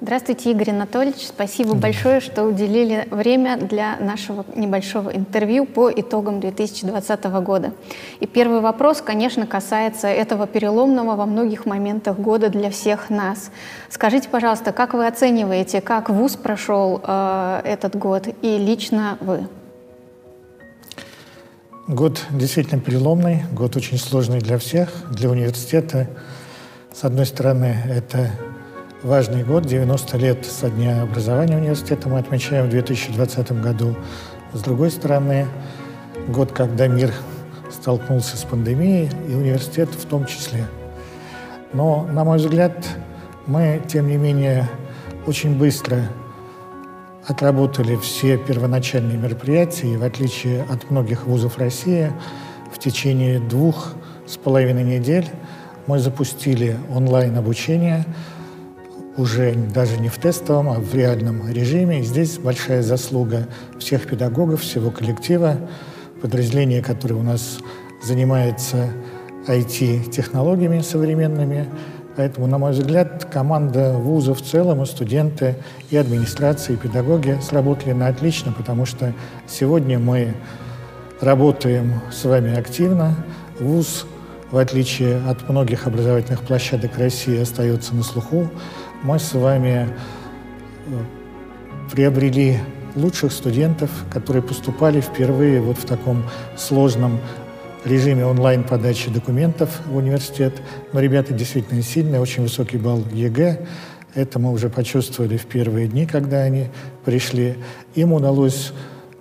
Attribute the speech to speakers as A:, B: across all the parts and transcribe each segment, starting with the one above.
A: Здравствуйте, Игорь Анатольевич. Спасибо большое, что уделили время для нашего небольшого интервью по итогам 2020 года. И первый вопрос, конечно, касается этого переломного во многих моментах года для всех нас. Скажите, пожалуйста, как вы оцениваете, как ВУЗ прошел э, этот год и лично вы?
B: Год действительно переломный, год очень сложный для всех, для университета. С одной стороны, это важный год, 90 лет со дня образования университета мы отмечаем в 2020 году. С другой стороны, год, когда мир столкнулся с пандемией, и университет в том числе. Но, на мой взгляд, мы, тем не менее, очень быстро отработали все первоначальные мероприятия, и в отличие от многих вузов России, в течение двух с половиной недель мы запустили онлайн-обучение – уже даже не в тестовом, а в реальном режиме. И здесь большая заслуга всех педагогов, всего коллектива, подразделения, которое у нас занимается IT-технологиями современными. Поэтому, на мой взгляд, команда вуза в целом, и студенты, и администрация, и педагоги сработали на отлично, потому что сегодня мы работаем с вами активно. Вуз, в отличие от многих образовательных площадок России, остается на слуху мы с вами э, приобрели лучших студентов, которые поступали впервые вот в таком сложном режиме онлайн-подачи документов в университет. Но ребята действительно сильные, очень высокий балл ЕГЭ. Это мы уже почувствовали в первые дни, когда они пришли. Им удалось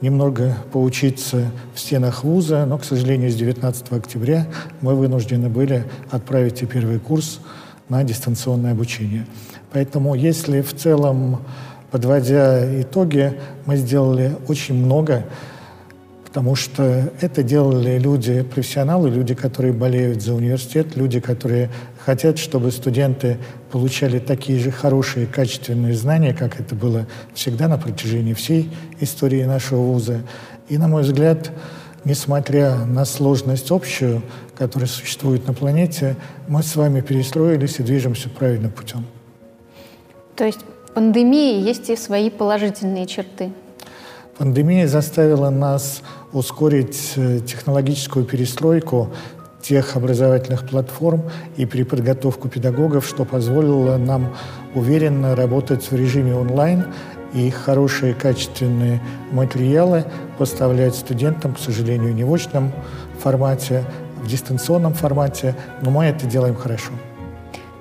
B: немного поучиться в стенах вуза, но, к сожалению, с 19 октября мы вынуждены были отправить и первый курс на дистанционное обучение. Поэтому если в целом, подводя итоги, мы сделали очень много, потому что это делали люди, профессионалы, люди, которые болеют за университет, люди, которые хотят, чтобы студенты получали такие же хорошие, качественные знания, как это было всегда на протяжении всей истории нашего вуза. И, на мой взгляд, несмотря на сложность общую, которая существует на планете, мы с вами перестроились и движемся правильным путем.
A: То есть пандемии есть и свои положительные черты.
B: Пандемия заставила нас ускорить э, технологическую перестройку тех образовательных платформ и переподготовку педагогов, что позволило нам уверенно работать в режиме онлайн и хорошие качественные материалы поставлять студентам, к сожалению, не в очном формате, в дистанционном формате, но мы это делаем хорошо.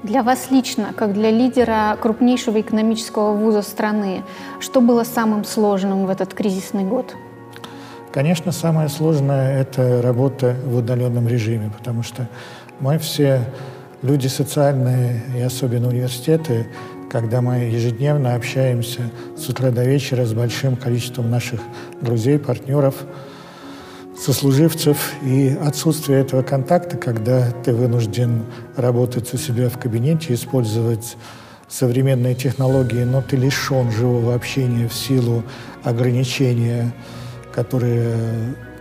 A: Для вас лично, как для лидера крупнейшего экономического вуза страны, что было самым сложным в этот кризисный год?
B: Конечно, самое сложное – это работа в удаленном режиме, потому что мы все люди социальные, и особенно университеты, когда мы ежедневно общаемся с утра до вечера с большим количеством наших друзей, партнеров – сослуживцев и отсутствие этого контакта, когда ты вынужден работать у себя в кабинете, использовать современные технологии, но ты лишен живого общения в силу ограничения, которые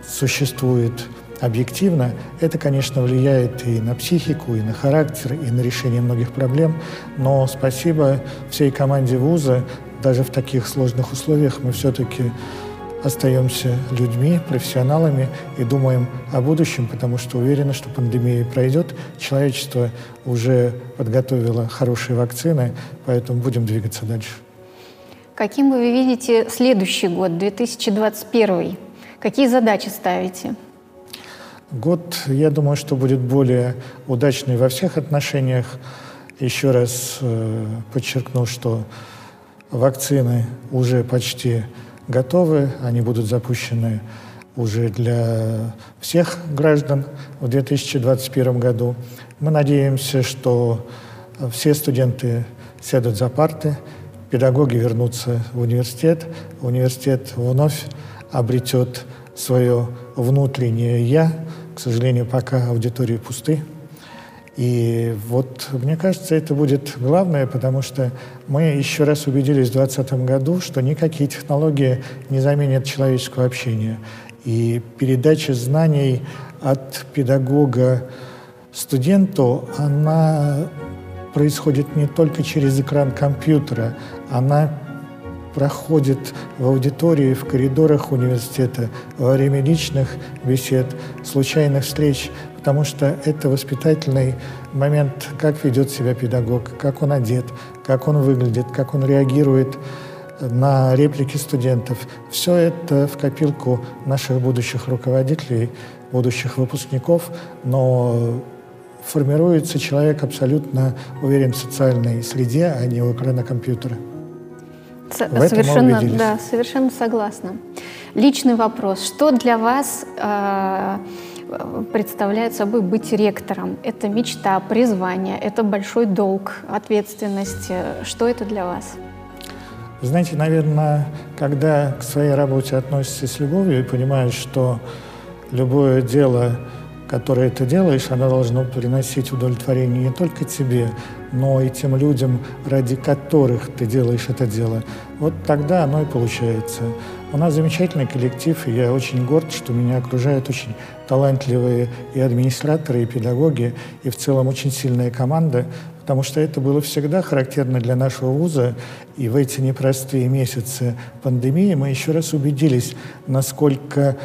B: существуют объективно, это, конечно, влияет и на психику, и на характер, и на решение многих проблем. Но спасибо всей команде вуза, даже в таких сложных условиях мы все-таки остаемся людьми, профессионалами и думаем о будущем, потому что уверены, что пандемия пройдет. Человечество уже подготовило хорошие вакцины, поэтому будем двигаться дальше.
A: Каким вы видите следующий год, 2021? Какие задачи ставите?
B: Год, я думаю, что будет более удачный во всех отношениях. Еще раз э, подчеркну, что вакцины уже почти готовы, они будут запущены уже для всех граждан в 2021 году. Мы надеемся, что все студенты сядут за парты, педагоги вернутся в университет, университет вновь обретет свое внутреннее «я». К сожалению, пока аудитории пусты. И вот, мне кажется, это будет главное, потому что мы еще раз убедились в 2020 году, что никакие технологии не заменят человеческого общения. И передача знаний от педагога студенту, она происходит не только через экран компьютера, она проходит в аудитории, в коридорах университета, во время личных бесед, случайных встреч, потому что это воспитательный момент, как ведет себя педагог, как он одет, как он выглядит, как он реагирует на реплики студентов. Все это в копилку наших будущих руководителей, будущих выпускников, но формируется человек абсолютно уверен в социальной среде, а не у экрана компьютера.
A: С- совершенно, да, совершенно согласна. Личный вопрос. Что для вас э, представляет собой быть ректором? Это мечта, призвание, это большой долг, ответственность. Что это для вас?
B: Знаете, наверное, когда к своей работе относишься с любовью и понимаешь, что любое дело, которое ты делаешь, оно должно приносить удовлетворение не только тебе, но и тем людям, ради которых ты делаешь это дело. Вот тогда оно и получается. У нас замечательный коллектив, и я очень горд, что меня окружают очень талантливые и администраторы, и педагоги, и в целом очень сильная команда, потому что это было всегда характерно для нашего вуза. И в эти непростые месяцы пандемии мы еще раз убедились, насколько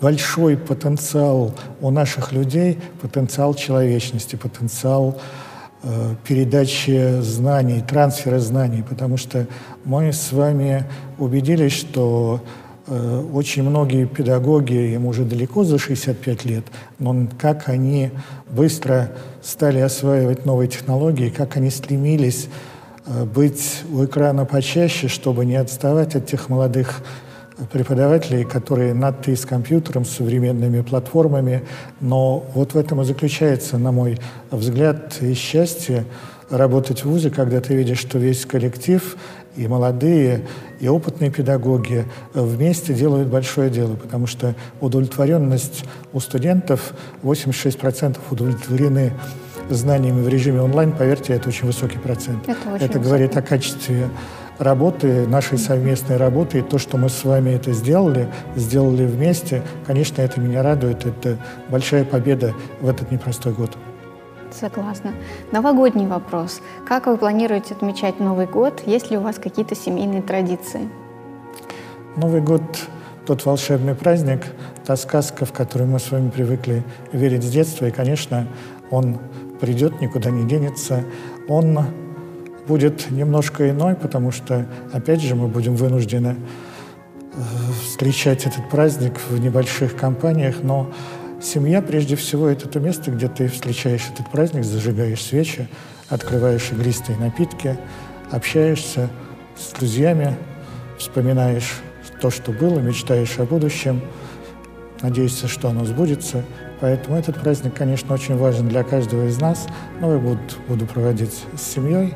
B: большой потенциал у наших людей, потенциал человечности, потенциал передачи знаний, трансфера знаний, потому что мы с вами убедились, что э, очень многие педагоги, им уже далеко за 65 лет, но как они быстро стали осваивать новые технологии, как они стремились э, быть у экрана почаще, чтобы не отставать от тех молодых преподавателей, которые надты с компьютером, с современными платформами. Но вот в этом и заключается, на мой взгляд, и счастье работать в ВУЗе, когда ты видишь, что весь коллектив, и молодые, и опытные педагоги вместе делают большое дело, потому что удовлетворенность у студентов, 86% удовлетворены знаниями в режиме онлайн, поверьте, это очень высокий процент.
A: Это, очень
B: это говорит о качестве работы, нашей совместной работы, и то, что мы с вами это сделали, сделали вместе, конечно, это меня радует, это большая победа в этот непростой год.
A: Согласна. Новогодний вопрос. Как вы планируете отмечать Новый год? Есть ли у вас какие-то семейные традиции?
B: Новый год – тот волшебный праздник, та сказка, в которую мы с вами привыкли верить с детства, и, конечно, он придет, никуда не денется. Он будет немножко иной, потому что, опять же, мы будем вынуждены э, встречать этот праздник в небольших компаниях, но семья, прежде всего, это то место, где ты встречаешь этот праздник, зажигаешь свечи, открываешь игристые напитки, общаешься с друзьями, вспоминаешь то, что было, мечтаешь о будущем, надеешься, что оно сбудется. Поэтому этот праздник, конечно, очень важен для каждого из нас. Новый год буду проводить с семьей.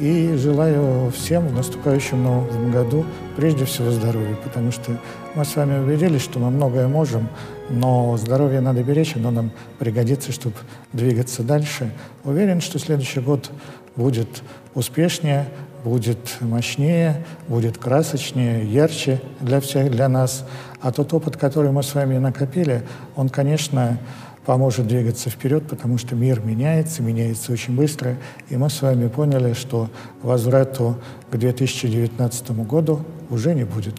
B: И желаю всем в наступающем новом году прежде всего здоровья, потому что мы с вами убедились, что мы многое можем, но здоровье надо беречь, оно нам пригодится, чтобы двигаться дальше. Уверен, что следующий год будет успешнее, будет мощнее, будет красочнее, ярче для всех, для нас. А тот опыт, который мы с вами накопили, он, конечно, поможет двигаться вперед, потому что мир меняется, меняется очень быстро. И мы с вами поняли, что возврату к 2019 году уже не будет.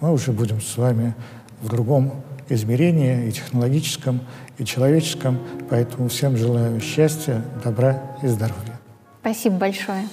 B: Мы уже будем с вами в другом измерении, и технологическом, и человеческом. Поэтому всем желаю счастья, добра и здоровья.
A: Спасибо большое.